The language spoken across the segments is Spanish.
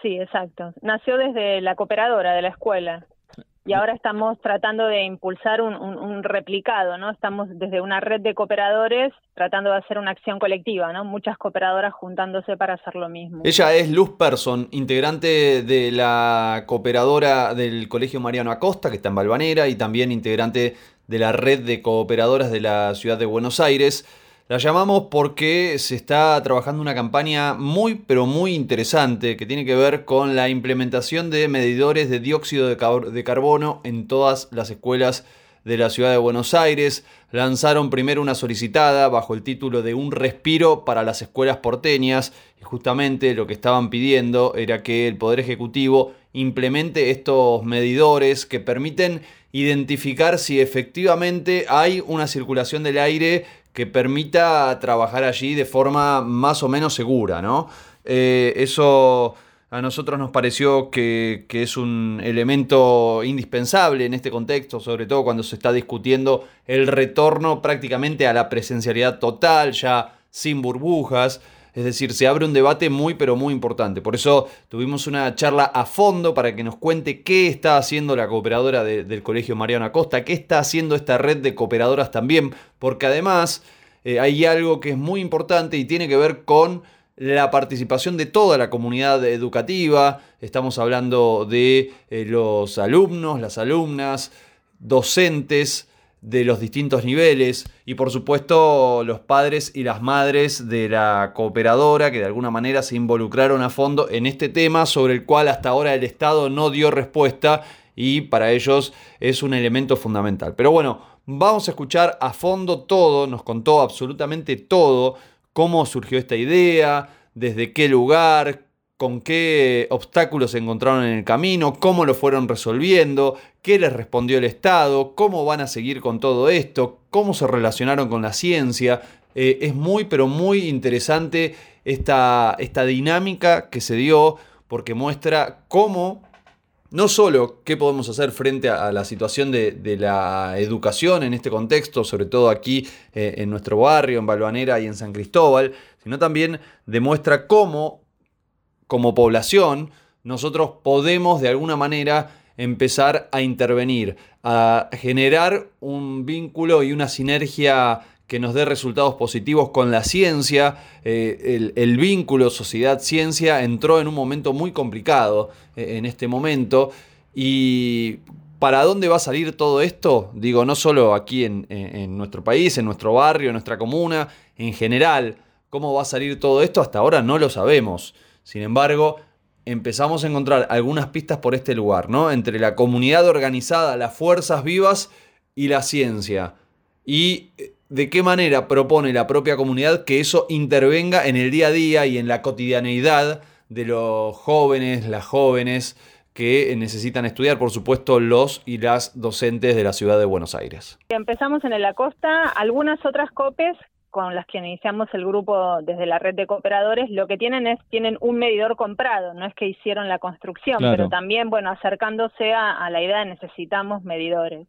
Sí, exacto. Nació desde la cooperadora de la escuela y ahora estamos tratando de impulsar un, replicado, ¿no? Estamos desde una red de cooperadores tratando de hacer una acción colectiva, ¿no? Muchas cooperadoras juntándose para hacer lo mismo. Ella es Luz Person, integrante de la cooperadora del Colegio Mariano Acosta, que está en Balvanera, y también integrante de la red de cooperadoras de la ciudad de Buenos Aires. La llamamos porque se está trabajando una campaña muy pero muy interesante que tiene que ver con la implementación de medidores de dióxido de, carbono en todas las escuelas de la ciudad de Buenos Aires. Lanzaron primero una solicitada bajo el título de Un respiro para las escuelas porteñas y justamente lo que estaban pidiendo era que el Poder Ejecutivo implemente estos medidores que permiten identificar si efectivamente hay una circulación del aire que permita trabajar allí de forma más o menos segura, ¿no? Eh, eso a nosotros nos pareció que, es un elemento indispensable en este contexto, sobre todo cuando se está discutiendo el retorno prácticamente a la presencialidad total, ya sin burbujas. Es decir, se abre un debate muy pero muy importante. Por eso tuvimos una charla a fondo para que nos cuente qué está haciendo la cooperadora del Colegio Mariano Acosta, qué está haciendo esta red de cooperadoras también, porque además eh, hay algo que es muy importante y tiene que ver con la participación de toda la comunidad educativa. Estamos hablando de eh, los alumnos, las alumnas, docentes, de los distintos niveles y por supuesto los padres y las madres de la cooperadora que de alguna manera se involucraron a fondo en este tema sobre el cual hasta ahora el Estado no dio respuesta y para ellos es un elemento fundamental. Pero bueno, vamos a escuchar a fondo todo, nos contó absolutamente todo, cómo surgió esta idea, desde qué lugar, con qué obstáculos se encontraron en el camino, cómo lo fueron resolviendo, qué les respondió el Estado, cómo van a seguir con todo esto, cómo se relacionaron con la ciencia. Eh, es muy, pero muy interesante esta, esta dinámica que se dio porque muestra cómo no solo qué podemos hacer frente a, la situación de, la educación en este contexto, sobre todo aquí eh, en nuestro barrio, en Balvanera y en San Cristóbal, sino también demuestra cómo como población, nosotros podemos de alguna manera empezar a intervenir, a generar un vínculo y una sinergia que nos dé resultados positivos con la ciencia. Eh, el, vínculo sociedad-ciencia entró en un momento muy complicado eh, en este momento. ¿Y para dónde va a salir todo esto? Digo, no solo aquí en, en nuestro país, en nuestro barrio, en nuestra comuna, en general. ¿Cómo va a salir todo esto? Hasta ahora no lo sabemos. Sin embargo, empezamos a encontrar algunas pistas por este lugar, ¿no? Entre la comunidad organizada, las fuerzas vivas y la ciencia. Y eh, de qué manera propone la propia comunidad que eso intervenga en el día a día y en la cotidianeidad de los jóvenes, las jóvenes que necesitan estudiar, por supuesto, los y las docentes de la ciudad de Buenos Aires. Empezamos en la costa, algunas otras COPES con las que iniciamos el grupo desde la red de cooperadores, lo que tienen es, tienen un medidor comprado, no es que hicieron la construcción, pero también, bueno, acercándose a, la idea de necesitamos medidores.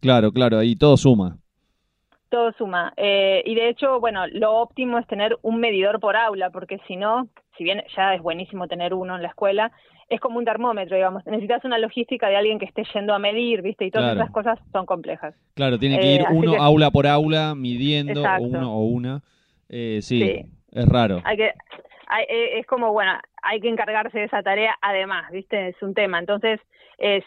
Claro, claro, ahí todo suma. Todo suma. Eh, y de hecho, bueno, lo óptimo es tener un medidor por aula, porque si no, si bien ya es buenísimo tener uno en la escuela, es como un termómetro, digamos. Necesitas una logística de alguien que esté yendo a medir, ¿viste? Y todas esas cosas son complejas. Claro, tiene que ir eh, uno aula por aula midiendo, o uno o una. Eh, sí, es raro. Hay que, eh, es como, bueno, hay que encargarse de esa tarea además, ¿viste? Es un tema. Entonces,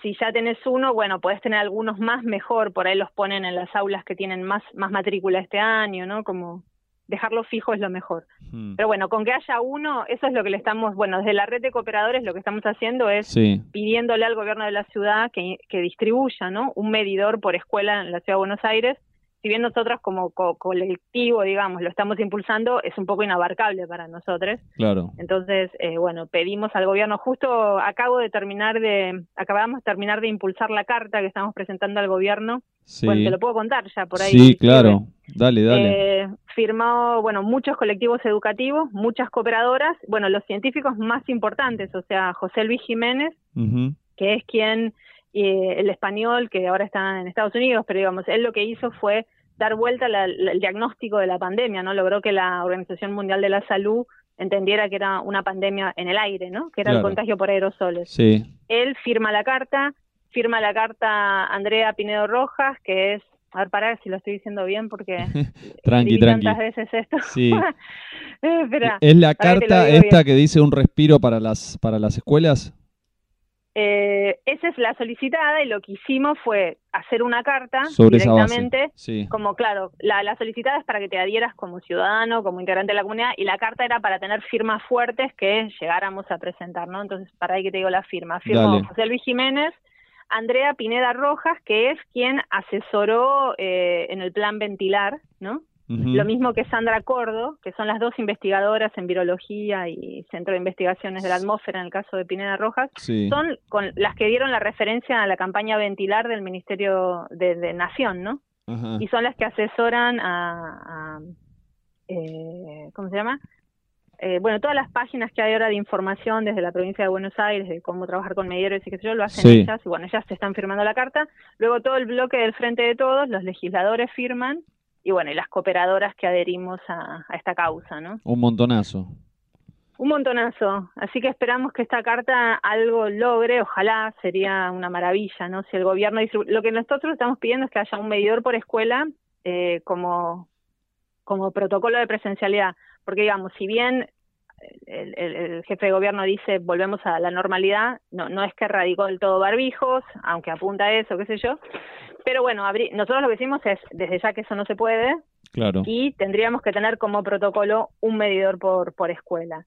si ya tenés uno, bueno, podés tener algunos más mejor, por ahí los ponen en las aulas que tienen más, más matrícula este año, ¿no? Como dejarlo fijo es lo mejor. Hmm. Pero bueno, con que haya uno, eso es lo que le estamos, bueno, desde la red de cooperadores lo que estamos haciendo es pidiéndole al gobierno de la ciudad que, que distribuya, ¿no? Un medidor por escuela en la ciudad de Buenos Aires si bien nosotros como colectivo, digamos, lo estamos impulsando, es un poco inabarcable para nosotros. Claro. Entonces, eh, bueno, pedimos al gobierno, justo acabo de terminar de, acabamos de terminar de impulsar la carta que estamos presentando al gobierno. Sí. Bueno, te lo puedo contar ya por ahí. Sí, claro. Dale, dale. Eh, firmó, bueno, muchos colectivos educativos, muchas cooperadoras, bueno, los científicos más importantes, o sea, José Luis Jiménez, que es quien el español que ahora está en Estados Unidos, pero digamos, él lo que hizo fue dar vuelta al el diagnóstico de la pandemia, ¿no? Logró que la Organización Mundial de la Salud entendiera que era una pandemia en el aire, ¿no? Que era el contagio por aerosoles. Sí. Él firma la carta, firma la carta Andrea Pinedo Rojas, que es, a ver, para si lo estoy diciendo bien porque tranqui, tranqui. tantas veces esto. Sí. ¿Es la carta esta que dice un respiro para las para las escuelas? Eh, esa es la solicitada y lo que hicimos fue hacer una carta directamente, como claro, la, la, solicitada es para que te adhieras como ciudadano, como integrante de la comunidad, y la carta era para tener firmas fuertes que llegáramos a presentar, ¿no? Entonces, para ahí que te digo la firma. Firmó José Luis Jiménez, Andrea Pineda Rojas, que es quien asesoró eh, en el plan ventilar, ¿no? Lo mismo que Sandra Cordo, que son las dos investigadoras en virología y Centro de Investigaciones de la Atmósfera en el caso de Pineda Rojas, son con las que dieron la referencia a la campaña ventilar del Ministerio de, Nación, ¿no? Y son las que asesoran a, eh, ¿cómo se llama? Eh, bueno, todas las páginas que hay ahora de información desde la provincia de Buenos Aires, de cómo trabajar con medidores y qué sé yo, lo hacen ellas, y bueno, ellas te están firmando la carta. Luego todo el bloque del Frente de Todos, los legisladores firman, y bueno, y las cooperadoras que adherimos a, esta causa, ¿no? Un montonazo. Un montonazo. Así que esperamos que esta carta algo logre, ojalá sería una maravilla, ¿no? Si el gobierno lo que nosotros estamos pidiendo es que haya un medidor por escuela eh, como como protocolo de presencialidad, porque digamos, si bien el, jefe de gobierno dice volvemos a la normalidad, no, no es que radicó del todo barbijos, aunque apunta a eso, qué sé yo, pero bueno, nosotros lo que decimos es, desde ya que eso no se puede, claro. y tendríamos que tener como protocolo un medidor por, por escuela.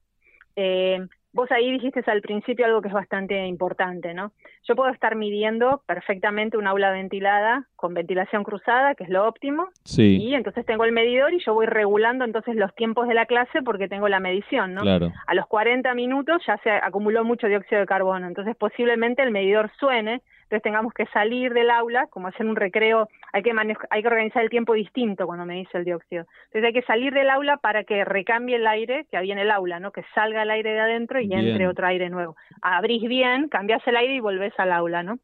Eh, Vos ahí dijiste al principio algo que es bastante importante, ¿no? Yo puedo estar midiendo perfectamente un aula ventilada con ventilación cruzada, que es lo óptimo, sí. y entonces tengo el medidor y yo voy regulando entonces los tiempos de la clase porque tengo la medición, ¿no? Claro. A los 40 minutos ya se acumuló mucho dióxido de carbono, entonces posiblemente el medidor suene entonces tengamos que salir del aula, como hacer un recreo, hay que, hay que organizar el tiempo distinto cuando me dice el dióxido. Entonces hay que salir del aula para que recambie el aire que había en el aula, ¿no? que salga el aire de adentro y entre otro aire nuevo. Abrís bien, cambias el aire y volvés al aula, ¿no?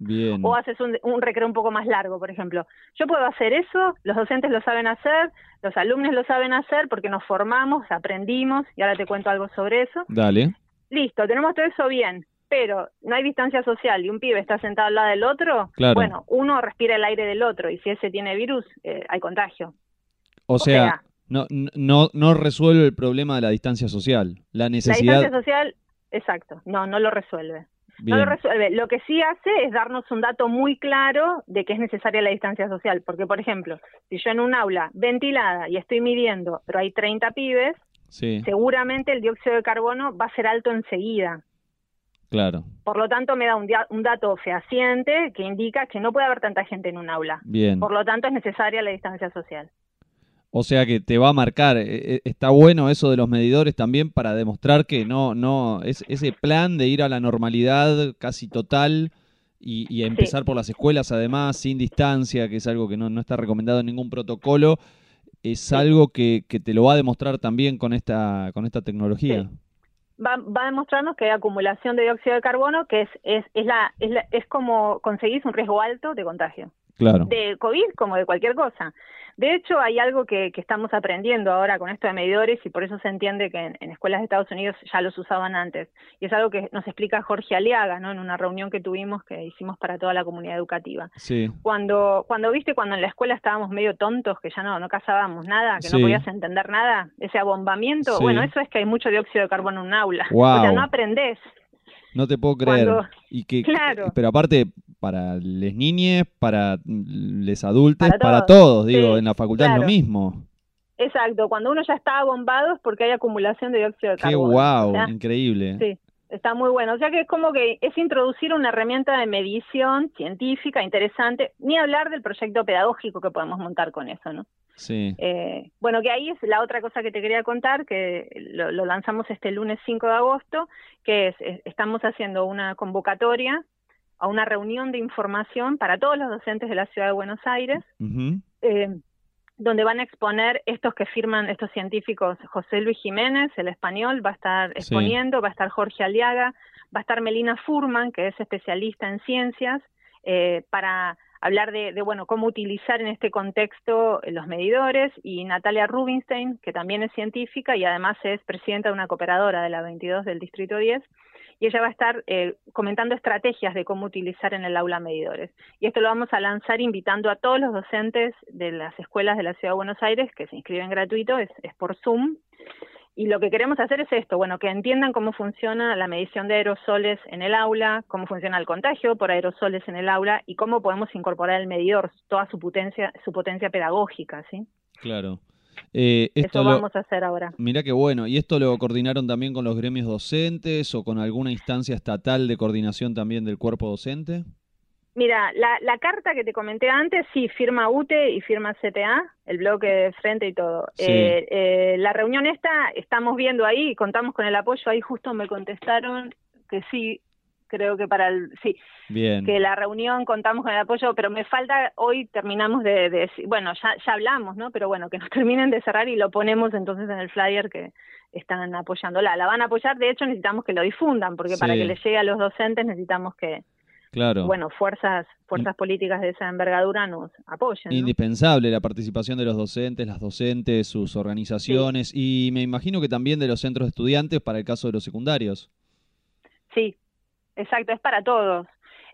Bien. O haces un, un, recreo un poco más largo, por ejemplo. Yo puedo hacer eso, los docentes lo saben hacer, los alumnos lo saben hacer porque nos formamos, aprendimos, y ahora te cuento algo sobre eso. Dale. Listo, tenemos todo eso bien pero no hay distancia social y un pibe está sentado al lado del otro, bueno, uno respira el aire del otro y si ese tiene virus, eh, hay contagio. O, sea, no, no, no resuelve el problema de la distancia social, la necesidad... La distancia social, exacto, no, no lo resuelve. No lo resuelve. Lo que sí hace es darnos un dato muy claro de que es necesaria la distancia social. Porque, por ejemplo, si yo en un aula ventilada y estoy midiendo, pero hay 30 pibes, seguramente el dióxido de carbono va a ser alto enseguida. Claro. Por lo tanto, me da un, un, dato fehaciente que indica que no puede haber tanta gente en un aula. Bien. Por lo tanto, es necesaria la distancia social. O sea que te va a marcar. Eh, eh, está bueno eso de los medidores también para demostrar que no, no, es ese plan de ir a la normalidad casi total y, empezar por las escuelas además, sin distancia, que es algo que no, no está recomendado en ningún protocolo, es algo que, que, te lo va a demostrar también con esta, con esta tecnología va, va a demostrarnos que hay acumulación de dióxido de carbono, que es, es, es, la, es, es como conseguís un riesgo alto de contagio. Claro. De COVID como de cualquier cosa. De hecho, hay algo que, estamos aprendiendo ahora con esto de medidores y por eso se entiende que en, escuelas de Estados Unidos ya los usaban antes. Y es algo que nos explica Jorge Aliaga, ¿no? En una reunión que tuvimos que hicimos para toda la comunidad educativa. Sí. Cuando, cuando viste cuando en la escuela estábamos medio tontos, que ya no, no cazábamos nada, que no podías entender nada, ese abombamiento, bueno, eso es que hay mucho dióxido de carbono en un aula. O sea, no aprendés. No te puedo creer. y que, claro. Pero aparte, para les niñes, para les adultos, para, todos, digo, en la facultad es lo mismo. Exacto, cuando uno ya está bombado es porque hay acumulación de dióxido de carbono. Qué guau, increíble. Sí, está muy bueno. O sea que es como que es introducir una herramienta de medición científica interesante, ni hablar del proyecto pedagógico que podemos montar con eso, ¿no? Sí. Eh, bueno, que ahí es la otra cosa que te quería contar, que lo, lo lanzamos este lunes 5 de agosto, que es, estamos haciendo una convocatoria a una reunión de información para todos los docentes de la ciudad de Buenos Aires, eh, donde van a exponer estos que firman estos científicos, José Luis Jiménez, el español, va a estar exponiendo, va a estar Jorge Aliaga, va a estar Melina Furman, que es especialista en ciencias, eh, para hablar de, bueno, cómo utilizar en este contexto los medidores y Natalia Rubinstein, que también es científica y además es presidenta de una cooperadora de la 22 del Distrito 10, y ella va a estar eh, comentando estrategias de cómo utilizar en el aula medidores. Y esto lo vamos a lanzar invitando a todos los docentes de las escuelas de la Ciudad de Buenos Aires que se inscriben gratuito, es, es por Zoom. Y lo que queremos hacer es esto, bueno, que entiendan cómo funciona la medición de aerosoles en el aula, cómo funciona el contagio por aerosoles en el aula y cómo podemos incorporar el medidor, toda su potencia, su potencia pedagógica, ¿sí? Claro. Eh, esto Eso vamos a hacer ahora. Mira qué bueno. ¿Y esto lo coordinaron también con los gremios docentes o con alguna instancia estatal de coordinación también del cuerpo docente? Mira, la, la carta que te comenté antes, sí, firma UTE y firma CTA, el bloque de frente y todo. Eh, eh, la reunión esta, estamos viendo ahí, contamos con el apoyo, ahí justo me contestaron que sí, creo que para el, sí, Bien. que la reunión contamos con el apoyo, pero me falta, hoy terminamos de, de, bueno, ya, ya hablamos, ¿no? Pero bueno, que nos terminen de cerrar y lo ponemos entonces en el flyer que están apoyándola. La van a apoyar, de hecho necesitamos que lo difundan, porque para que les llegue a los docentes necesitamos que, Claro. bueno, fuerzas, fuerzas políticas de esa envergadura nos apoyen. Indispensable la participación de los docentes, las docentes, sus organizaciones y me imagino que también de los centros de estudiantes para el caso de los secundarios. Sí, exacto, es para todos.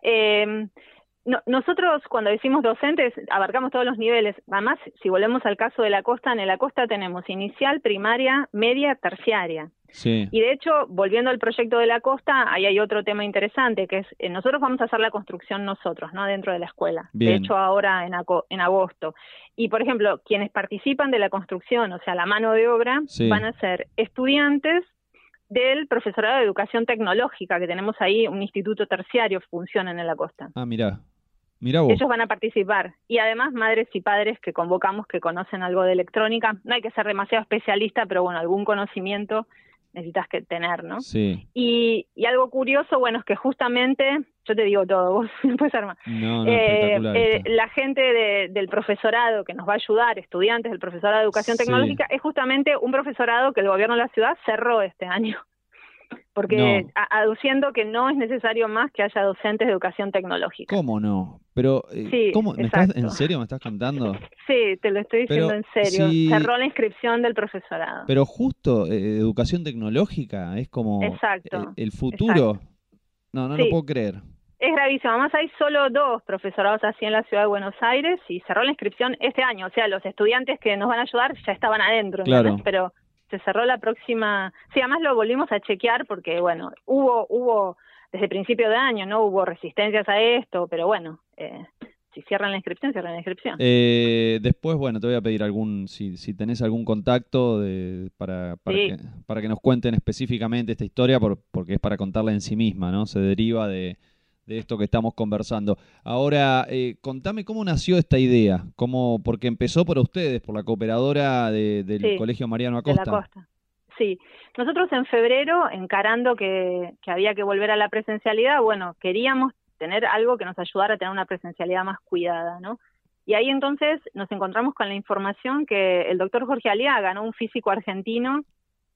Eh, nosotros cuando decimos docentes abarcamos todos los niveles. Además, si volvemos al caso de la costa, en la costa tenemos inicial, primaria, media, terciaria. Sí. Y de hecho, volviendo al proyecto de la costa, ahí hay otro tema interesante, que es, eh, nosotros vamos a hacer la construcción nosotros, ¿no? Dentro de la escuela. De hecho, ahora en, en agosto. Y, por ejemplo, quienes participan de la construcción, o sea, la mano de obra, van a ser estudiantes del profesorado de educación tecnológica, que tenemos ahí un instituto terciario funciona en la costa. Ah, mira. Mira vos. Ellos van a participar. Y además madres y padres que convocamos que conocen algo de electrónica. No hay que ser demasiado especialista, pero bueno, algún conocimiento necesitas que tener, ¿no? Sí. Y, y algo curioso, bueno, es que justamente, yo te digo todo, vos puedes armar. No, no, eh, eh, la gente de, del profesorado que nos va a ayudar, estudiantes del profesorado de educación tecnológica, es justamente un profesorado que el gobierno de la ciudad cerró este año porque aduciendo que no es necesario más que haya docentes de educación tecnológica. ¿Cómo no? Pero, eh, ¿cómo? ¿Me estás, ¿En serio me estás contando? Sí, te lo estoy diciendo en serio. Cerró la inscripción del profesorado. Pero justo eh, educación tecnológica es como exacto, el, futuro. No, no lo puedo creer. Es gravísimo. Además hay solo dos profesorados así en la ciudad de Buenos Aires y cerró la inscripción este año. O sea, los estudiantes que nos van a ayudar ya estaban adentro. Claro. Pero se cerró la próxima, sí, además lo volvimos a chequear porque, bueno, hubo, hubo, desde principio de año, ¿no? Hubo resistencias a esto, pero bueno, eh, si cierran la inscripción, cierran la inscripción. Eh, después, bueno, te voy a pedir algún, si, si tenés algún contacto de, para, para, que, para que nos cuenten específicamente esta historia, por, porque es para contarla en sí misma, ¿no? Se deriva de, de esto que estamos conversando. Ahora, eh, contame cómo nació esta idea, cómo, porque empezó por ustedes, por la cooperadora del Colegio Mariano Acosta. De la Costa. Sí, nosotros en febrero, encarando que, que había que volver a la presencialidad, bueno, queríamos tener algo que nos ayudara a tener una presencialidad más cuidada, ¿no? Y ahí entonces nos encontramos con la información que el doctor Jorge Aliaga, ¿no? un físico argentino,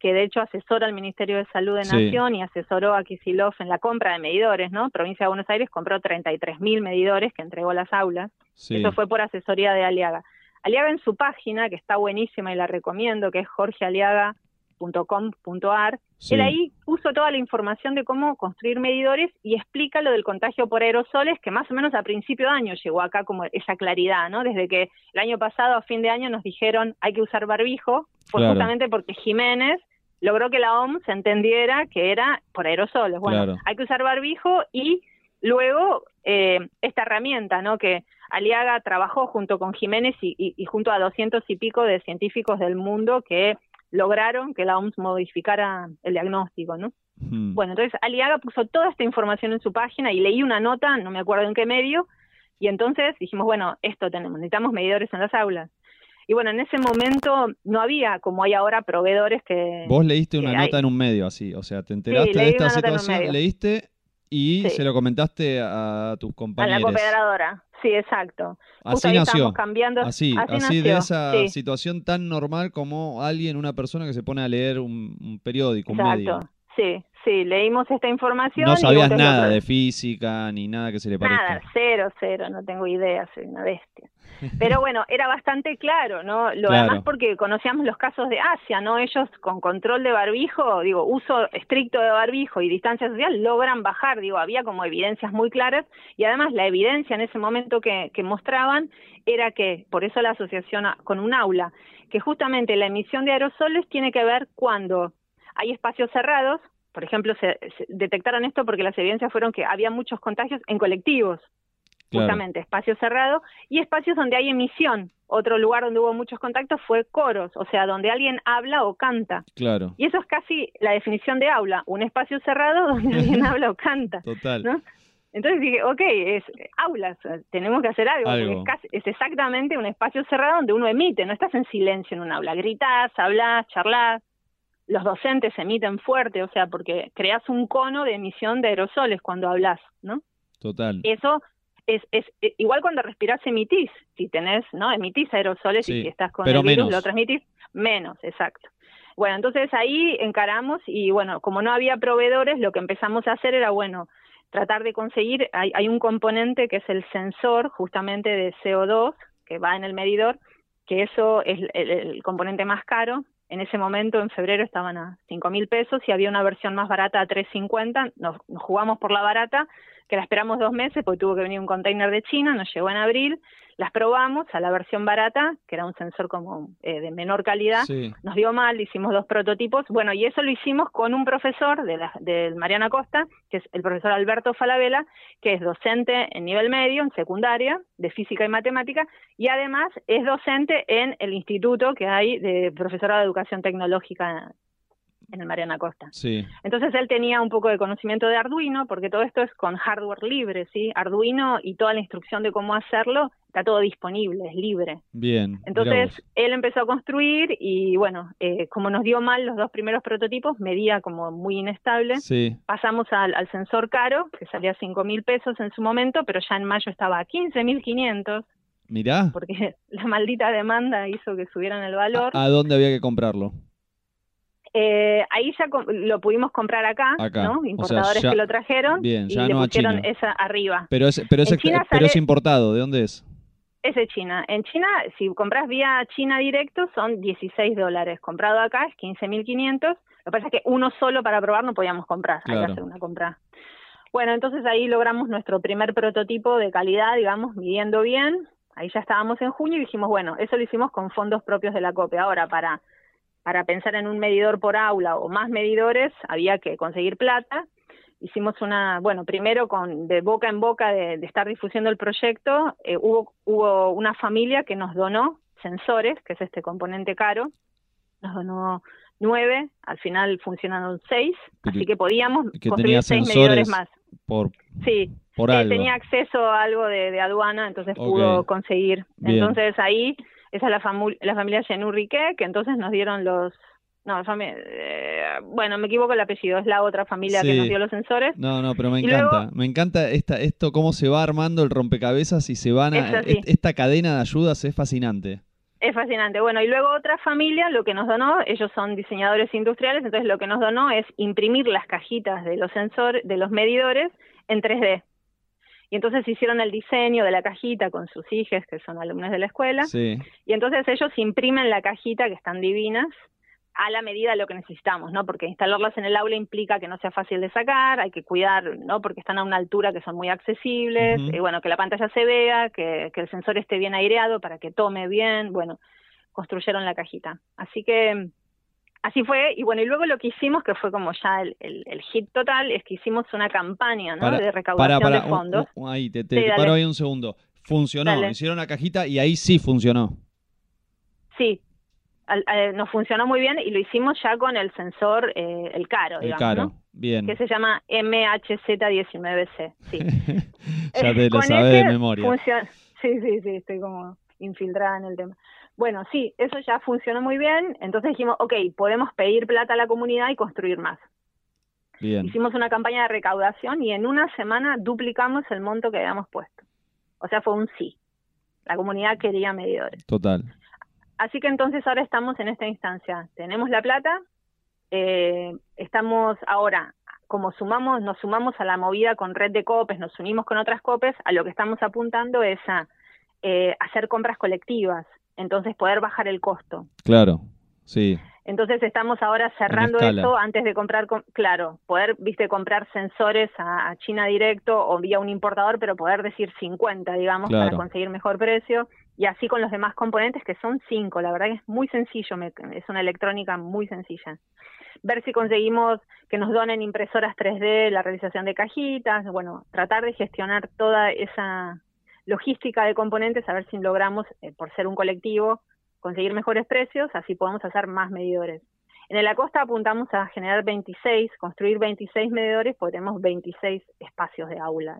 que de hecho asesora al Ministerio de Salud de Nación y asesoró a Kisilov en la compra de medidores, ¿no? Provincia de Buenos Aires compró 33 mil medidores que entregó a las aulas. Eso fue por asesoría de Aliaga. Aliaga en su página, que está buenísima y la recomiendo, que es jorgealiaga.com.ar, él ahí puso toda la información de cómo construir medidores y explica lo del contagio por aerosoles, que más o menos a principio de año llegó acá como esa claridad, ¿no? Desde que el año pasado, a fin de año, nos dijeron hay que usar barbijo, fue justamente porque Jiménez logró que la OMS entendiera que era por aerosoles. Bueno, hay que usar barbijo y luego eh, esta herramienta, ¿no? Que Aliaga trabajó junto con Jiménez y, junto a doscientos y pico de científicos del mundo que lograron que la OMS modificara el diagnóstico, ¿no? Bueno, entonces Aliaga puso toda esta información en su página y leí una nota, no me acuerdo en qué medio, y entonces dijimos, bueno, esto tenemos, necesitamos medidores en las aulas. Y bueno, en ese momento no había, como hay ahora, proveedores que... Vos leíste una nota en un medio, así, o sea, te enteraste de esta situación, leíste y se lo comentaste a tus compañeros. A la cooperadora, sí, exacto. así nació. Cambiando. Así, así, de esa situación tan normal como alguien, una persona que se pone a leer un, periódico, un medio. Sí, sí, leímos esta información. No sabías nada de física ni nada que se le parezca. Nada, cero, cero, no tengo idea, soy una bestia. Pero bueno, era bastante claro, ¿no? Lo demás porque conocíamos los casos de Asia, ¿no? Ellos con control de barbijo, digo, uso estricto de barbijo y distancia social logran bajar, digo, había como evidencias muy claras y además la evidencia en ese momento que, que mostraban era que, por eso la asociación con un aula, que justamente la emisión de aerosoles tiene que ver cuando hay espacios cerrados, por ejemplo, se, detectaron esto porque las evidencias fueron que había muchos contagios en colectivos, justamente, espacios cerrados, y espacios donde hay emisión. Otro lugar donde hubo muchos contactos fue coros, o sea, donde alguien habla o canta. Claro. Y eso es casi la definición de aula, un espacio cerrado donde alguien habla o canta. Total. ¿no? Entonces dije, ok, es aulas, tenemos que hacer algo, Porque es, es, exactamente un espacio cerrado donde uno emite, no estás en silencio en un aula, gritas, hablas, charlas los docentes emiten fuerte, o sea, porque creas un cono de emisión de aerosoles cuando hablas, ¿no? Total. Eso es, es, eh, igual cuando respiras emitís, si tenés, ¿no? Emitís aerosoles y si estás con el virus lo transmitís, menos, exacto. Bueno, entonces ahí encaramos y bueno, como no había proveedores, lo que empezamos a hacer era, bueno, tratar de conseguir, hay, hay un componente que es el sensor justamente de CO2 que va en el medidor, que eso es el componente más caro, en ese momento, en febrero, estaban a 5 mil pesos y había una versión más barata a 3.50. Nos, nos jugamos por la barata, que la esperamos dos meses porque tuvo que venir un container de China, nos llegó en abril las probamos a la versión barata, que era un sensor como eh, de menor calidad, nos dio mal, hicimos dos prototipos, bueno, y eso lo hicimos con un profesor de, la, de Mariana Costa, que es el profesor Alberto Falabella, que es docente en nivel medio, en secundaria, de física y matemática, y además es docente en el instituto que hay de profesora de educación tecnológica en el Mariana Costa. Sí. Entonces él tenía un poco de conocimiento de Arduino, porque todo esto es con hardware libre, ¿sí? Arduino y toda la instrucción de cómo hacerlo está todo disponible, es libre. Bien. Entonces él empezó a construir y bueno, eh, como nos dio mal los dos primeros prototipos, medía como muy inestable. Sí. Pasamos al, sensor caro, que salía 5 mil pesos en su momento, pero ya en mayo estaba a 15 mil 500. Mirá. Porque la maldita demanda hizo que subieran el valor. ¿A dónde había que comprarlo? Eh, ahí ya lo pudimos comprar acá, ¿no? Importadores que lo trajeron bien, ya y le pusieron esa arriba. Pero es, pero, es, pero es importado, ¿de dónde es? Es de China. En China, si compras vía China directo, son 16 dólares. Comprado acá es 15.500. Lo que pasa es que uno solo para probar no podíamos comprar, hay que hacer una compra. Bueno, entonces ahí logramos nuestro primer prototipo de calidad, digamos, midiendo bien. Ahí ya estábamos en junio y dijimos, bueno, eso lo hicimos con fondos propios de la COPE. Ahora, para para pensar en un medidor por aula o más medidores había que conseguir plata. Hicimos una, bueno, primero con de boca en boca de, estar difusiendo el proyecto, eh, hubo, hubo una familia que nos donó sensores, que es este componente caro, nos donó nueve, al final funcionaron seis, así que podíamos construir seis medidores más. Por, sí, por eh, tenía acceso a algo de, aduana, entonces pudo conseguir. Entonces ahí esa es la, la familia Genurrique, que entonces nos dieron los... No, eh, bueno, me equivoco el apellido, es la otra familia que nos dio los sensores. No, no, pero me encanta, me encanta esta, esto, cómo se va armando el rompecabezas y se van a... Esta cadena de ayudas es fascinante. Es fascinante. Bueno, y luego otra familia, lo que nos donó, ellos son diseñadores industriales, entonces lo que nos donó es imprimir las cajitas de los sensores, de los medidores en 3D. Y entonces hicieron el diseño de la cajita con sus hijas, que son alumnos de la escuela. Y entonces ellos imprimen la cajita, que están divinas, a la medida de lo que necesitamos, ¿no? Porque instalarlas en el aula implica que no sea fácil de sacar, hay que cuidar, ¿no? Porque están a una altura que son muy accesibles, y bueno, que la pantalla se vea, que, que el sensor esté bien aireado para que tome bien, bueno, construyeron la cajita. Así que Así fue, y bueno, y luego lo que hicimos, que fue como ya el, el, hit total, es que hicimos una campaña ¿no? de recaudación de fondos. ahí, te, paro ahí un segundo. Funcionó, hicieron la cajita y ahí sí funcionó. Sí, nos funcionó muy bien y lo hicimos ya con el sensor, eh, el caro, el caro, bien. Que se llama MHZ19C, sí. ya te lo sabes de memoria. Sí, sí, sí, estoy como infiltrada en el tema. Bueno, sí, eso ya funcionó muy bien, entonces dijimos, ok, podemos pedir plata a la comunidad y construir más. Bien. Hicimos una campaña de recaudación y en una semana duplicamos el monto que habíamos puesto. O sea, fue un sí. La comunidad quería medidores. Total. Así que entonces ahora estamos en esta instancia. Tenemos la plata, eh, estamos ahora como sumamos, nos sumamos a la movida con red de copes, nos unimos con otras copes, a lo que estamos apuntando es a eh, hacer compras colectivas, entonces poder bajar el costo. Claro, sí. Entonces estamos ahora cerrando eso antes de comprar, claro, poder, viste, comprar sensores a, China directo o vía un importador, pero poder decir 50, digamos, para conseguir mejor precio. Y así con los demás componentes, que son cinco, la verdad que es muy sencillo, es una electrónica muy sencilla. Ver si conseguimos que nos donen impresoras 3D, la realización de cajitas, bueno, tratar de gestionar toda esa logística de componentes, a ver si logramos, eh, por ser un colectivo, conseguir mejores precios, así podemos hacer más medidores. En la costa apuntamos a generar 26, construir 26 medidores, porque tenemos 26 espacios de aula.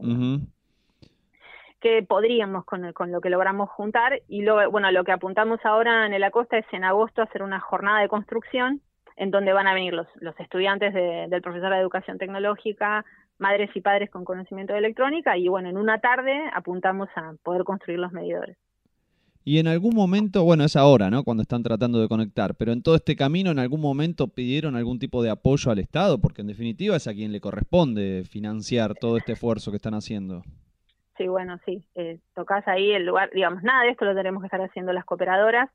Que podríamos con, con, lo que logramos juntar. Y lo, bueno, lo que apuntamos ahora en la costa es en agosto hacer una jornada de construcción en donde van a venir los, los estudiantes del profesor de educación tecnológica, madres y padres con conocimiento de electrónica, y bueno, en una tarde apuntamos a poder construir los medidores. Y en algún momento, bueno, es ahora, ¿no? Cuando están tratando de conectar, pero en todo este camino, ¿en algún momento pidieron algún tipo de apoyo al Estado? Porque en definitiva es a quien le corresponde financiar todo este esfuerzo que están haciendo. Sí, bueno, sí. Eh, tocas ahí el lugar, digamos, nada de esto lo tenemos que estar haciendo las cooperadoras.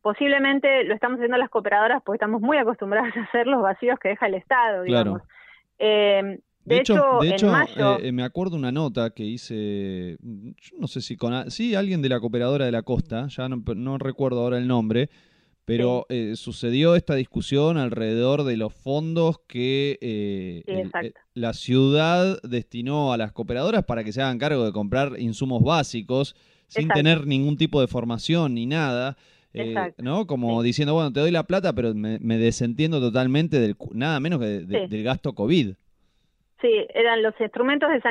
Posiblemente lo estamos haciendo las cooperadoras porque estamos muy acostumbradas a hacer los vacíos que deja el Estado, digamos. Claro. Eh, de, hecho, de hecho eh, me acuerdo una nota que hice, no sé si con sí, alguien de la cooperadora de la costa, ya no, recuerdo ahora el nombre, pero eh, sucedió esta discusión alrededor de los fondos que eh, la ciudad destinó a las cooperadoras para que se hagan cargo de comprar insumos básicos sin tener ningún tipo de formación ni nada. ¿no? Como diciendo, bueno, te doy la plata, pero me, desentiendo totalmente del nada menos que del gasto COVID. Sí, eran los instrumentos de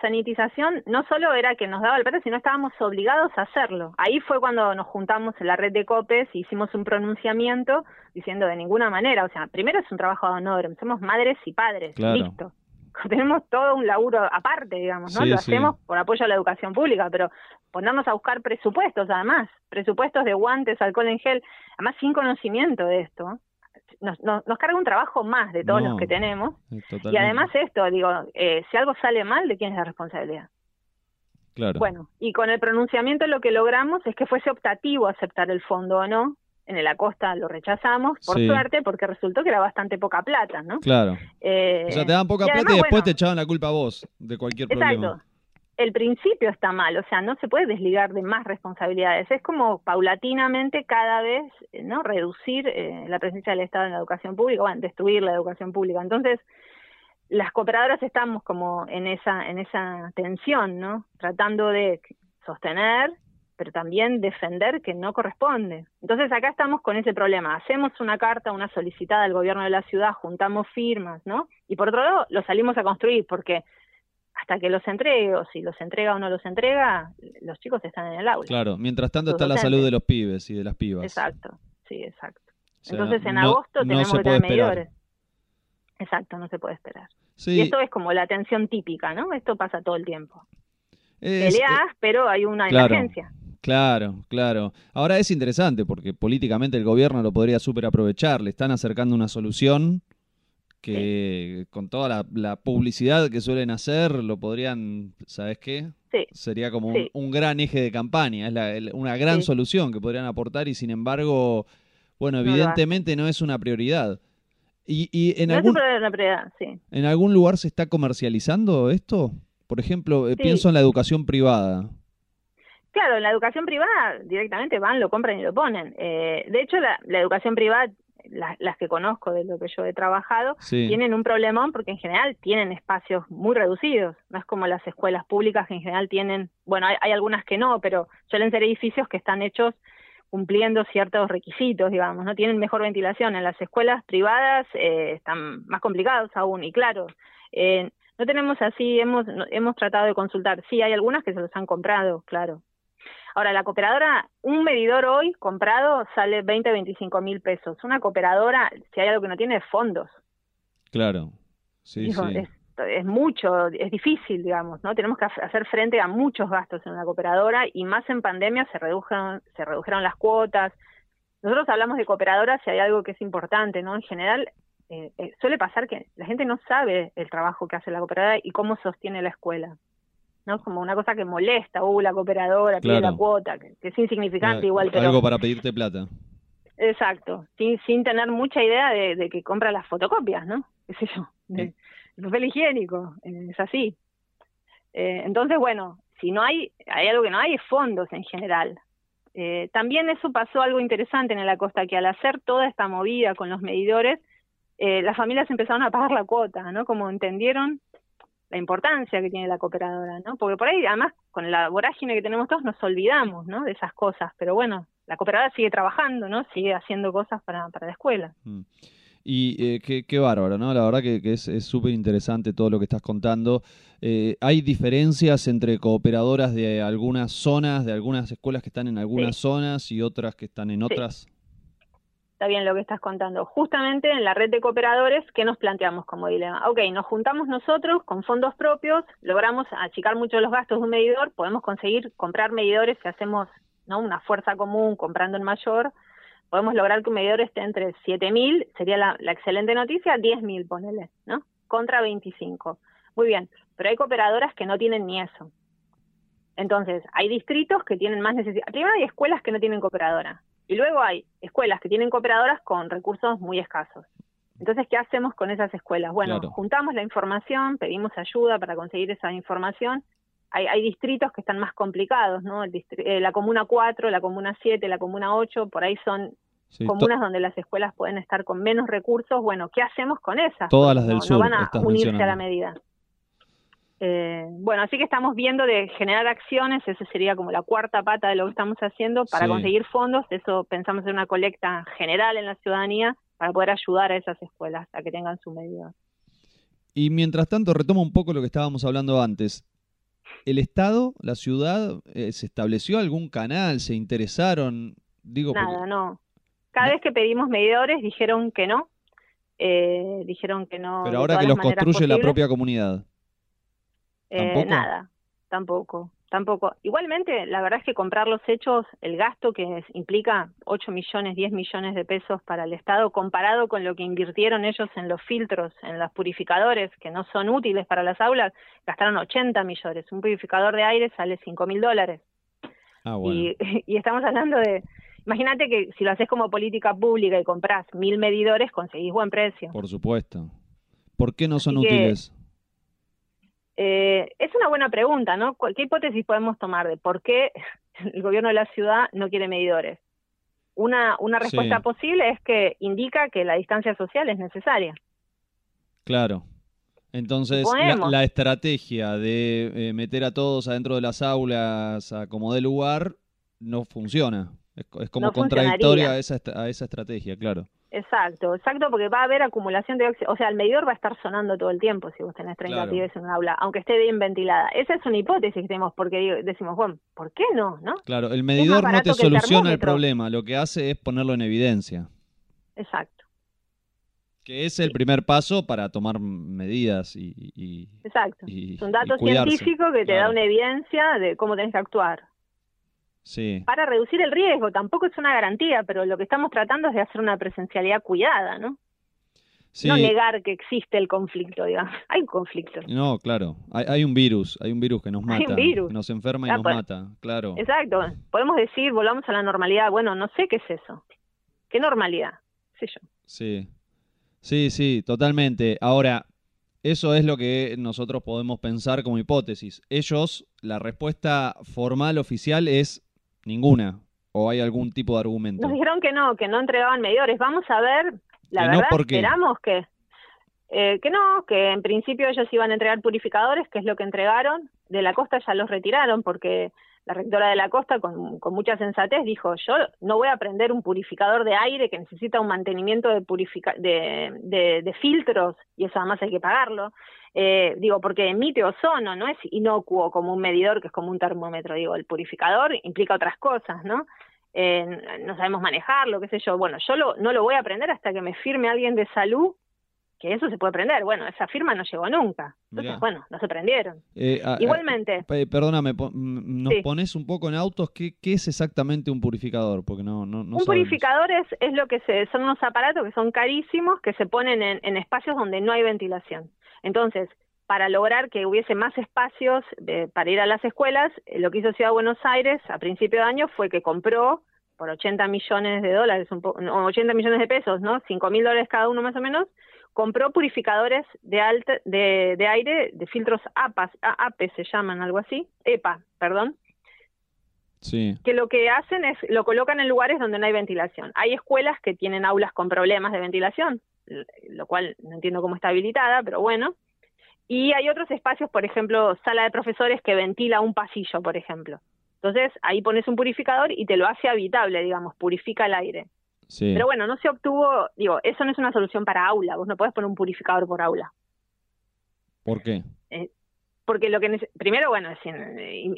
sanitización, no solo era que nos daba el plata, sino estábamos obligados a hacerlo. Ahí fue cuando nos juntamos en la red de COPES y hicimos un pronunciamiento diciendo de ninguna manera, o sea, primero es un trabajo de honor, somos madres y padres, listo. Tenemos todo un laburo aparte, digamos, ¿no? Lo hacemos por apoyo a la educación pública, pero ponernos a buscar presupuestos, además, presupuestos de guantes, alcohol en gel, además sin conocimiento de esto, nos, nos, carga un trabajo más de todos los que tenemos. Eh, y además esto, digo, eh, si algo sale mal, ¿de quién es la responsabilidad? Claro. Bueno, y con el pronunciamiento lo que logramos es que fuese optativo aceptar el fondo o no. En el Acosta lo rechazamos, por suerte, porque resultó que era bastante poca plata, ¿no? Claro. Eh, o sea, te dan poca plata y después te echaban la culpa a vos de cualquier problema. Exacto el principio está mal, o sea, no se puede desligar de más responsabilidades. Es como paulatinamente cada vez, eh, ¿no? Reducir eh, la presencia del Estado en la educación pública, bueno, destruir la educación pública. Entonces, las cooperadoras estamos como en esa, en esa tensión, ¿no? Tratando de sostener, pero también defender que no corresponde. Entonces acá estamos con ese problema. Hacemos una carta, una solicitada al gobierno de la ciudad, juntamos firmas, ¿no? Y por otro lado, lo salimos a construir porque hasta que los entregue, o si los entrega o no los entrega, los chicos están en el aula. Claro, mientras tanto está la salud de los pibes y de las pibas. Exacto, sí, exacto. Entonces en agosto tenemos que tener medidores. Exacto, no se puede esperar. Y esto es como la atención típica, ¿no? Esto pasa todo el tiempo. Peleas, eh, pero hay una emergencia. Claro, claro. Ahora es interesante porque políticamente el gobierno lo podría súper aprovechar. Le están acercando una solución que con toda la, publicidad que suelen hacer lo podrían, ¿sabes qué? Sería como un, gran eje de campaña, es una gran solución que podrían aportar y sin embargo, bueno, evidentemente no, es una prioridad. Y, y en, algún, ¿En algún lugar se está comercializando esto? Por ejemplo, eh, pienso en la educación privada. Claro, en la educación privada directamente van, lo compran y lo ponen. Eh, de hecho, la, la educación privada las que conozco de lo que yo he trabajado, tienen un problemón porque en general tienen espacios muy reducidos. No es como las escuelas públicas que en general tienen, bueno, hay, algunas que no, pero suelen ser edificios que están hechos cumpliendo ciertos requisitos, digamos, no tienen mejor ventilación. En las escuelas privadas eh, están más complicados aún y claro, eh, no tenemos así, hemos, hemos tratado de consultar. Sí, hay algunas que se los han comprado, claro, Ahora, la cooperadora, un medidor hoy comprado sale 20, 25 mil pesos. Una cooperadora, si hay algo que no tiene, es fondos. Claro, sí, sí. Es, mucho, es difícil, digamos, ¿no? Tenemos que hacer frente a muchos gastos en una cooperadora y más en pandemia se redujeron, se redujeron las cuotas. Nosotros hablamos de cooperadoras y hay algo que es importante, ¿no? En general, eh, eh, suele pasar que la gente no sabe el trabajo que hace la cooperadora y cómo sostiene la escuela. ¿No? Como una cosa que molesta, uh, la cooperadora pide la cuota, que, es insignificante igual. Pero... Algo para pedirte plata. Exacto, sin, sin tener mucha idea de, que compra las fotocopias, ¿no? ¿Qué sé yo? De, papel higiénico, eh, es así. entonces, bueno, si no hay, hay algo que no hay, es fondos en general. también eso pasó algo interesante en la costa, que al hacer toda esta movida con los medidores, eh, las familias empezaron a pagar la cuota, ¿no? Como entendieron la importancia que tiene la cooperadora, ¿no? Porque por ahí, además, con la vorágine que tenemos todos, nos olvidamos, ¿no? De esas cosas, pero bueno, la cooperadora sigue trabajando, ¿no? Sigue haciendo cosas para, para la escuela. Mm. Y eh, qué, qué, bárbaro, ¿no? La verdad que, es súper interesante todo lo que estás contando. Eh, ¿Hay diferencias entre cooperadoras de algunas zonas, de algunas escuelas que están en algunas zonas y otras que están en otras? Está bien lo que estás contando. Justamente en la red de cooperadores, ¿qué nos planteamos como dilema? Ok, nos juntamos nosotros con fondos propios, logramos achicar mucho los gastos de un medidor, podemos conseguir comprar medidores si hacemos una fuerza común comprando en mayor, podemos lograr que un medidor esté entre 7.000, sería la, la, excelente noticia, 10.000, ponele, ¿no? Contra 25. Muy bien, pero hay cooperadoras que no tienen ni eso. Entonces, hay distritos que tienen más necesidad. Primero hay escuelas que no tienen cooperadora. Y luego hay escuelas que tienen cooperadoras con recursos muy escasos. Entonces, ¿qué hacemos con esas escuelas? Bueno, juntamos la información, pedimos ayuda para conseguir esa información. Hay, hay distritos que están más complicados, ¿no? Eh, la comuna 4, la comuna 7, la comuna 8, por ahí son comunas donde las escuelas pueden estar con menos recursos. Bueno, ¿qué hacemos con esas? Todas las del sur. No van a unirse a la medida. Eh, bueno, así que estamos viendo de generar acciones, eso sería como la cuarta pata de lo que estamos haciendo para conseguir fondos, eso pensamos en una colecta general en la ciudadanía para poder ayudar a esas escuelas a que tengan su medida. Y mientras tanto, retomo un poco lo que estábamos hablando antes. ¿El Estado, la ciudad, eh, se estableció algún canal? ¿Se interesaron? Digo, Nada, no. Cada vez que pedimos medidores dijeron que no. Eh, dijeron que no. Pero ahora que los construye la propia comunidad. Eh, nada, tampoco, tampoco. Igualmente, la verdad es que comprar los hechos, el gasto que implica 8 millones, 10 millones de pesos para el Estado, comparado con lo que invirtieron ellos en los filtros, en los purificadores, que no son útiles para las aulas, gastaron 80 millones. Un purificador de aire sale 5 mil dólares. Ah, y, y estamos hablando de, Imagínate que si lo haces como política pública y compras mil medidores, conseguís buen precio. Por supuesto. ¿Por qué no son útiles? Eh, es una buena pregunta, ¿no? ¿Qué hipótesis podemos tomar de por qué el gobierno de la ciudad no quiere medidores? Una, una respuesta posible es que indica que la distancia social es necesaria. Claro. Entonces, la, estrategia de eh, meter a todos adentro de las aulas a como de lugar no funciona. Es, como contradictoria a esa, a esa estrategia, claro. Exacto, exacto, porque va a haber acumulación de óxido. O sea, el medidor va a estar sonando todo el tiempo si vos tenés 30 pibes en un aula, aunque esté bien ventilada. Esa es una hipótesis que tenemos, porque decimos, bueno, ¿por qué no? ¿no? Claro, el medidor no te soluciona el, problema, lo que hace es ponerlo en evidencia. Exacto. Que es el primer paso para tomar medidas y. Exacto. es un dato científico que te da una evidencia de cómo tenés que actuar para reducir el riesgo. Tampoco es una garantía, pero lo que estamos tratando es de hacer una presencialidad cuidada, ¿no? No negar que existe el conflicto, digamos. Hay un conflicto. No, claro. Hay, un virus, hay un virus que nos mata. Nos enferma y ah, nos pues, mata, claro. Exacto. Podemos decir, volvamos a la normalidad. Bueno, no sé qué es eso. ¿Qué normalidad? Sé yo. Sí. Sí, sí, totalmente. Ahora, eso es lo que nosotros podemos pensar como hipótesis. Ellos, la respuesta formal oficial es Ninguna. ¿O hay algún tipo de argumento? Nos dijeron que no, que no entregaban medidores. Vamos a ver, la verdad, esperamos que, eh, que no, que en principio ellos iban a entregar purificadores, que es lo que entregaron. De la costa ya los retiraron porque la rectora de la costa, con, mucha sensatez, dijo, yo no voy a prender un purificador de aire que necesita un mantenimiento de, de, de filtros y eso además hay que pagarlo. Eh, digo, porque emite ozono, no es inocuo como un medidor que es como un termómetro, digo, el purificador implica otras cosas, ¿no? Eh, no sabemos manejarlo, qué sé yo. Bueno, yo no lo voy a aprender hasta que me firme alguien de salud que eso se puede prender. Bueno, esa firma no llegó nunca. Entonces, bueno, no se prendieron. Eh, Igualmente. perdóname, nos pones un poco en autos. ¿Qué, ¿Qué, es exactamente un purificador? Porque no, no, Un purificador es, es lo que se, son unos aparatos que son carísimos que se ponen en, en espacios donde no hay ventilación. Entonces, para lograr que hubiese más espacios para ir a las escuelas, eh, lo que hizo Ciudad de Buenos Aires a principio de año fue que compró por 80 millones de dólares, un 80 millones de pesos, ¿no? 5 mil dólares cada uno más o menos, compró purificadores de, alta, de, de, aire de filtros APA, APE se llaman, algo así, EPA, perdón. Sí. Que lo que hacen es, lo colocan en lugares donde no hay ventilación. Hay escuelas que tienen aulas con problemas de ventilación, lo cual no entiendo cómo está habilitada, pero bueno. Y hay otros espacios, por ejemplo, sala de profesores que ventila un pasillo, por ejemplo. Entonces ahí pones un purificador y te lo hace habitable, digamos, purifica el aire. Pero bueno, no se obtuvo, digo, eso no es una solución para aula, vos no podés poner un purificador por aula. ¿Por qué? Eh, porque lo que primero, bueno, es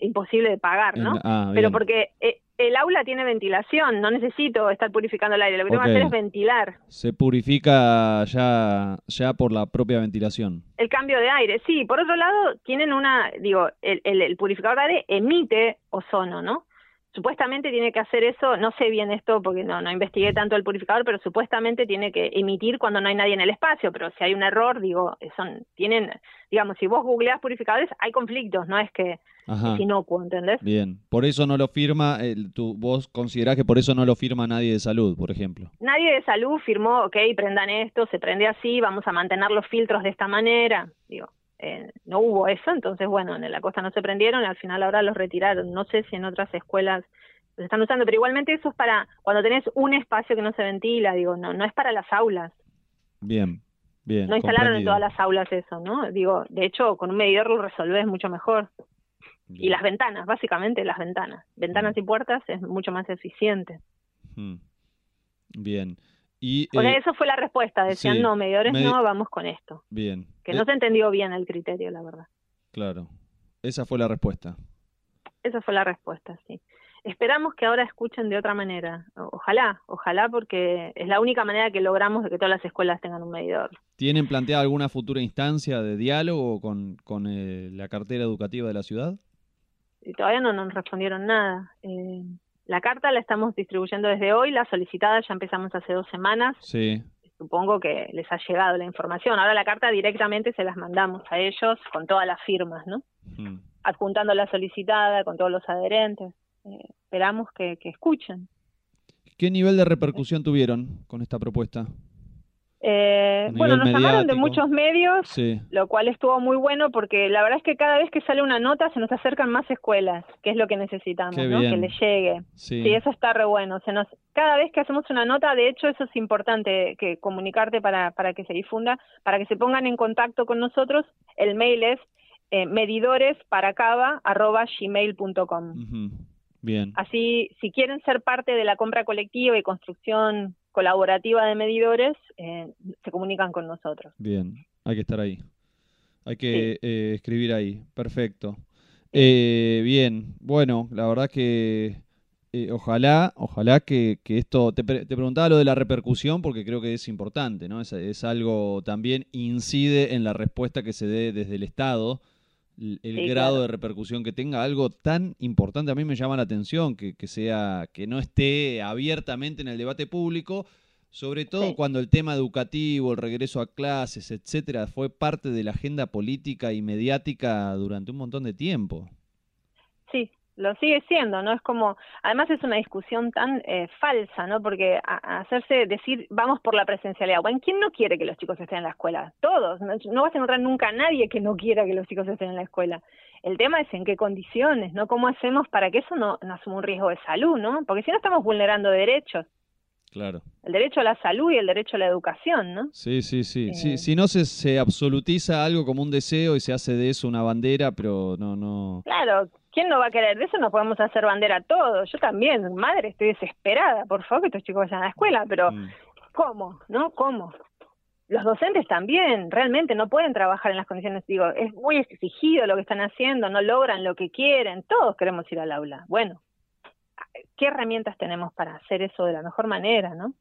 imposible de pagar, ¿no? Ah, Pero porque eh, el aula tiene ventilación, no necesito estar purificando el aire, lo que tengo que hacer es ventilar. Se purifica ya, ya por la propia ventilación. El cambio de aire, sí. Por otro lado, tienen una, digo, el, el purificador de aire emite ozono, ¿no? Supuestamente tiene que hacer eso, no sé bien esto porque no, no investigué tanto el purificador, pero supuestamente tiene que emitir cuando no hay nadie en el espacio, pero si hay un error, digo, son, tienen, digamos, si vos googleás purificadores, hay conflictos, no es que es inocuo, ¿entendés? Bien, por eso no lo firma, el, tu, vos considerás que por eso no lo firma nadie de salud, por ejemplo. Nadie de salud firmó, ok, prendan esto, se prende así, vamos a mantener los filtros de esta manera, digo, eh, no hubo eso, entonces bueno, en la costa no se prendieron y al final ahora los retiraron. No sé si en otras escuelas los están usando, pero igualmente eso es para cuando tenés un espacio que no se ventila, digo, no, no es para las aulas. Bien, bien. No instalaron en todas las aulas eso, ¿no? Digo, de hecho, con un medidor lo resolvés mucho mejor. Y las ventanas, básicamente las ventanas. Ventanas y puertas es mucho más eficiente. Hmm. Bien. Y, eh, eso fue la respuesta. Decían, no, medidores no, vamos con esto. Bien. Que no eh, se entendió bien el criterio, la verdad. Claro. Esa fue la respuesta. Esa fue la respuesta, sí. Esperamos que ahora escuchen de otra manera. Ojalá, ojalá, porque es la única manera que logramos de que todas las escuelas tengan un medidor. ¿Tienen planteada alguna futura instancia de diálogo con, con eh, la cartera educativa de la ciudad? Y todavía no nos respondieron nada. Eh, la carta la estamos distribuyendo desde hoy, la solicitada ya empezamos hace dos semanas. Sí. Supongo que les ha llegado la información. Ahora la carta directamente se las mandamos a ellos con todas las firmas, ¿no? Adjuntando la solicitada con todos los adherentes. Eh, esperamos que escuchen. ¿Qué nivel de repercusión tuvieron con esta propuesta? Eh, bueno, nos llamaron de muchos medios, lo cual estuvo muy bueno porque la verdad es que cada vez que sale una nota se nos acercan más escuelas, que es lo que necesitamos, ¿no? que le llegue. Sí. eso está re bueno. Se nos, cada vez que hacemos una nota, de hecho, eso es importante que comunicarte para, para que se difunda, para que se pongan en contacto con nosotros. El mail es eh, medidores.para.gmail.com. Bien. Así, si quieren ser parte de la compra colectiva y construcción colaborativa de medidores, eh, se comunican con nosotros. Bien, hay que estar ahí. Hay que eh, escribir ahí. Perfecto. Eh, bien, bueno, la verdad que ojalá, ojalá que, esto. Te, te, preguntaba lo de la repercusión porque creo que es importante, ¿no? Es, es, algo también incide en la respuesta que se dé desde el Estado el, grado de repercusión que tenga algo tan importante a mí me llama la atención que, que sea que no esté abiertamente en el debate público sobre todo cuando el tema educativo el regreso a clases etcétera fue parte de la agenda política y mediática durante un montón de tiempo. Sí lo sigue siendo, ¿no? Es como, además es una discusión tan eh, falsa, ¿no? Porque hacerse decir, vamos por la presencialidad. Bueno, ¿quién no quiere que los chicos estén en la escuela? Todos. No, vas a encontrar nunca a nadie que no quiera que los chicos estén en la escuela. El tema es en qué condiciones, ¿no? ¿Cómo hacemos para que eso no, no asuma un riesgo de salud, ¿no? Porque si no estamos vulnerando derechos. Claro. El derecho a la salud y el derecho a la educación, ¿no? Sí, sí, sí. sí eh. si no se, se absolutiza algo como un deseo y se hace de eso una bandera, pero no, no. Claro, ¿quién no va a querer? De eso no podemos hacer bandera todos. Yo también, madre, estoy desesperada, por favor, que estos chicos vayan a la escuela, pero mm. ¿cómo? ¿No? ¿Cómo? Los docentes también, realmente no pueden trabajar en las condiciones, digo, es muy exigido lo que están haciendo, no logran lo que quieren, todos queremos ir al aula. Bueno, ¿qué herramientas tenemos para hacer eso de la mejor manera, no?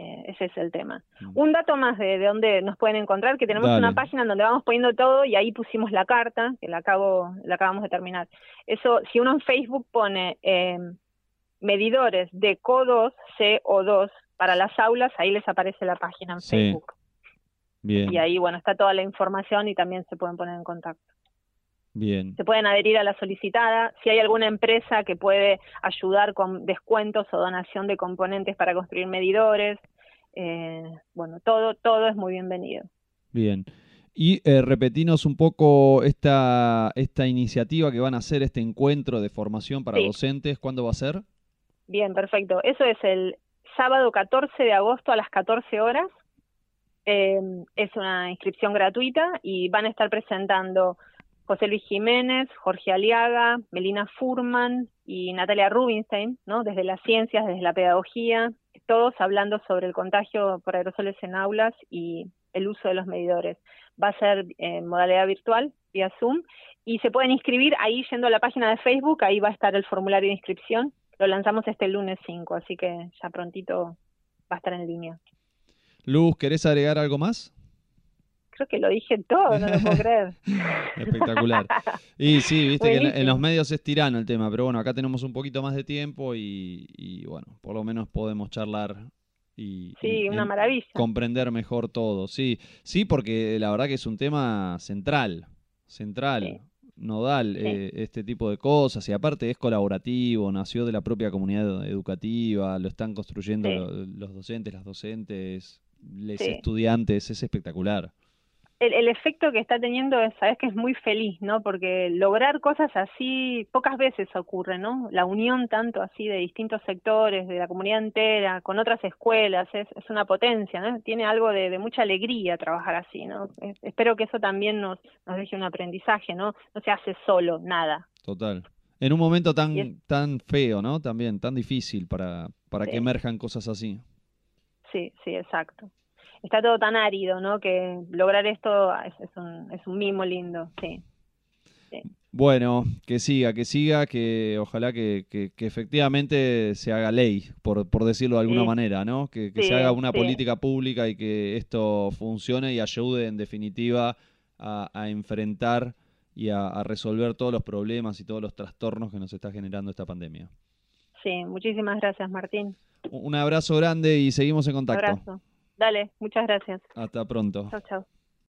Eh, ese es el tema. Mm. Un dato más de, de dónde nos pueden encontrar, que tenemos una página en donde vamos poniendo todo y ahí pusimos la carta, que la, acabo, la acabamos de terminar. Eso, si uno en Facebook pone eh, medidores de CO2, CO2 para las aulas, ahí les aparece la página en Facebook. Bien. Y ahí, bueno, está toda la información y también se pueden poner en contacto. Bien. Se pueden adherir a la solicitada. Si hay alguna empresa que puede ayudar con descuentos o donación de componentes para construir medidores, eh, bueno, todo, todo es muy bienvenido. Bien. Y eh, repetinos un poco esta, esta iniciativa que van a hacer, este encuentro de formación para docentes, ¿cuándo va a ser? Bien, perfecto. Eso es el sábado 14 de agosto a las 14 horas. Eh, es una inscripción gratuita y van a estar presentando José Luis Jiménez, Jorge Aliaga, Melina Furman y Natalia Rubinstein, ¿no? desde las ciencias, desde la pedagogía, todos hablando sobre el contagio por aerosoles en aulas y el uso de los medidores. Va a ser en modalidad virtual, vía Zoom, y se pueden inscribir ahí yendo a la página de Facebook, ahí va a estar el formulario de inscripción. Lo lanzamos este lunes 5, así que ya prontito va a estar en línea. Luz, ¿querés agregar algo más? Creo que lo dije todo, no lo puedo creer. Espectacular. Y sí, viste que en, los medios es tirano el tema, pero bueno, acá tenemos un poquito más de tiempo y, bueno, por lo menos podemos charlar y, sí, una maravilla. comprender mejor todo. Sí, sí, porque la verdad que es un tema central, central. nodal eh, este tipo de cosas y aparte es colaborativo, nació de la propia comunidad educativa, lo están construyendo los, docentes, las docentes, los estudiantes, es espectacular el, efecto que está teniendo es, sabes que es muy feliz, ¿no? Porque lograr cosas así pocas veces ocurre, ¿no? La unión tanto así de distintos sectores, de la comunidad entera, con otras escuelas, es, es una potencia, ¿no? Tiene algo de, mucha alegría trabajar así, ¿no? espero que eso también nos, nos deje un aprendizaje, ¿no? No se hace solo, nada. Total. En un momento tan, tan feo, ¿no? También, tan difícil para, para que emerjan cosas así. Sí, sí, exacto está todo tan árido, ¿no? Que lograr esto es, un, es un mimo lindo, sí. Bueno, que siga, que siga, que ojalá que, que, efectivamente se haga ley, por, por decirlo de alguna manera, ¿no? Que, se haga una política pública y que esto funcione y ayude en definitiva a, enfrentar y a, a, resolver todos los problemas y todos los trastornos que nos está generando esta pandemia. Sí, muchísimas gracias, Martín. Un abrazo grande y seguimos en contacto. Un abrazo. Dale, muchas gracias. Hasta pronto. Chao, chao.